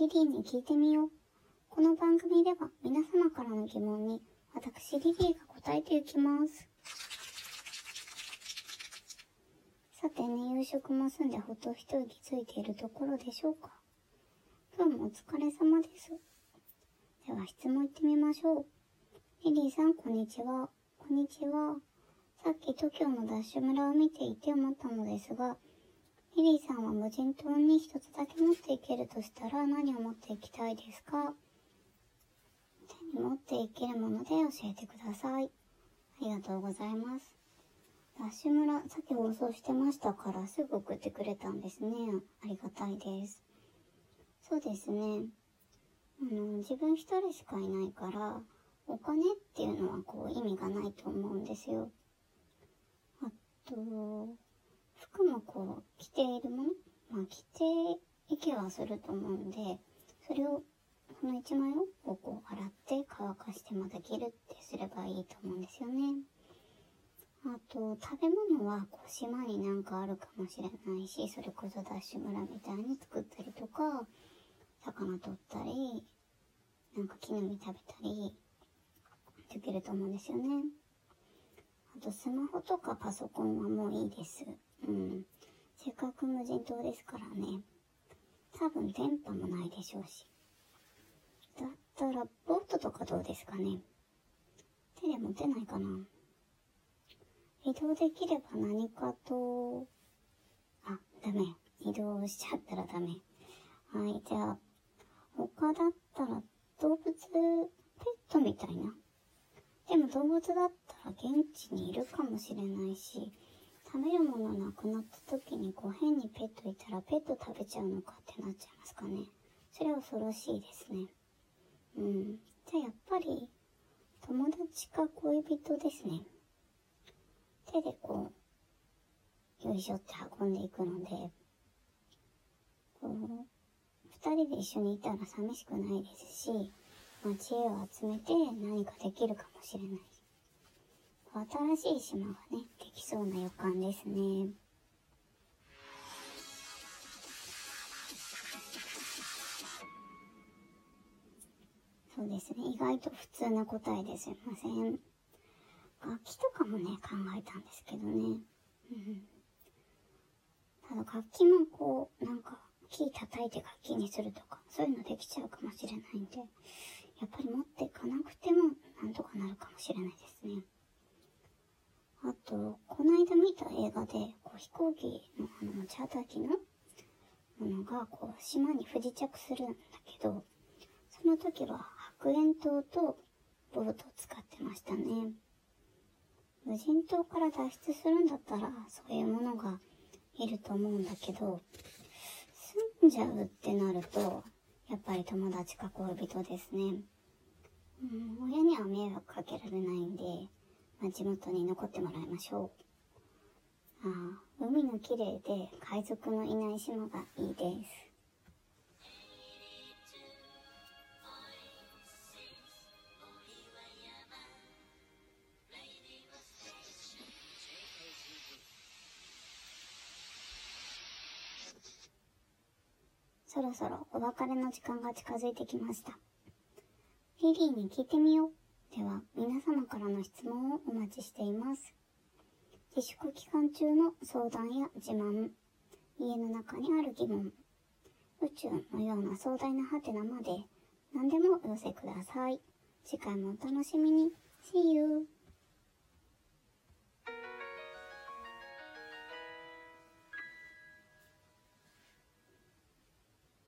リリーに聞いてみよう。この番組では皆様からの疑問に私リリーが答えていきます。さてね、夕食も済んでほっと一息ついているところでしょうか。今日もお疲れ様です。では質問いってみましょう。リリーさん、こんにちは。こんにちは。さっき TOKIO のダッシュ村を見ていて思ったのですが、リリーさんは無人島に一つだけ持っていけるとしたら何を持っていきたいですか？手に持っていけるもので教えてください。ありがとうございます。ダッシュ村、さっき放送してましたからすぐ送ってくれたんですね。ありがたいです。そうですね。あの、自分一人しかいないから、お金っていうのはこう意味がないと思うんですよ。あと、服もこう着ているものまあ着ていけはすると思うんで、それを、その一枚をこう洗って乾かしてまた着るってすればいいと思うんですよね。あと、食べ物はこう島になんかあるかもしれないし、それこそダッシュ村みたいに作ったりとか、魚取ったり、なんか木の実食べたり、できると思うんですよね。あと、スマホとかパソコンはもういいです。うん。せっかく無人島ですからね。多分電波もないでしょうし。だったら、ボートとかどうですかね。手で持てないかな。移動できれば何かと、あ、ダメ。移動しちゃったらダメ。はい、じゃあ、他だったら動物、ペットみたいな。でも動物だったら現地にいるかもしれないし、食べるものなくなった時にこう変にペットいたらペット食べちゃうのかってなっちゃいますかね。それは恐ろしいですね。うん。じゃあやっぱり友達か恋人ですね。手でこう、よいしょって運んでいくので、こう、二人で一緒にいたら寂しくないですし、まあ、知恵を集めて何かできるかもしれない。新しい島がね、できそうな予感ですね。そうですね。意外と普通な答えですいません。楽器とかもね、考えたんですけどね。うん。ただ楽器もこう、なんか、木叩いて楽器にするとか、そういうのできちゃうかもしれないんで、やっぱり持っていかなくても、なんとかなるかもしれないですね。あと、この間見た映画で、こう飛行機のあの、チャーター機のものが、こう、島に不時着するんだけど、その時は白煙灯とボルトを使ってましたね。無人島から脱出するんだったら、そういうものがいると思うんだけど、住んじゃうってなると、やっぱり友達か恋人ですね。うん、親には迷惑かけられないんで、まあ、地元に残ってもらいましょう。ああ、海の綺麗で海賊のいない島がいいです。そろそろお別れの時間が近づいてきました。リリーに聞いてみよう。では、皆様からの質問をお待ちしています。自粛期間中の相談や自慢、家の中にある疑問、宇宙のような壮大なハテナまで何でもお寄せください。次回もお楽しみに。See you!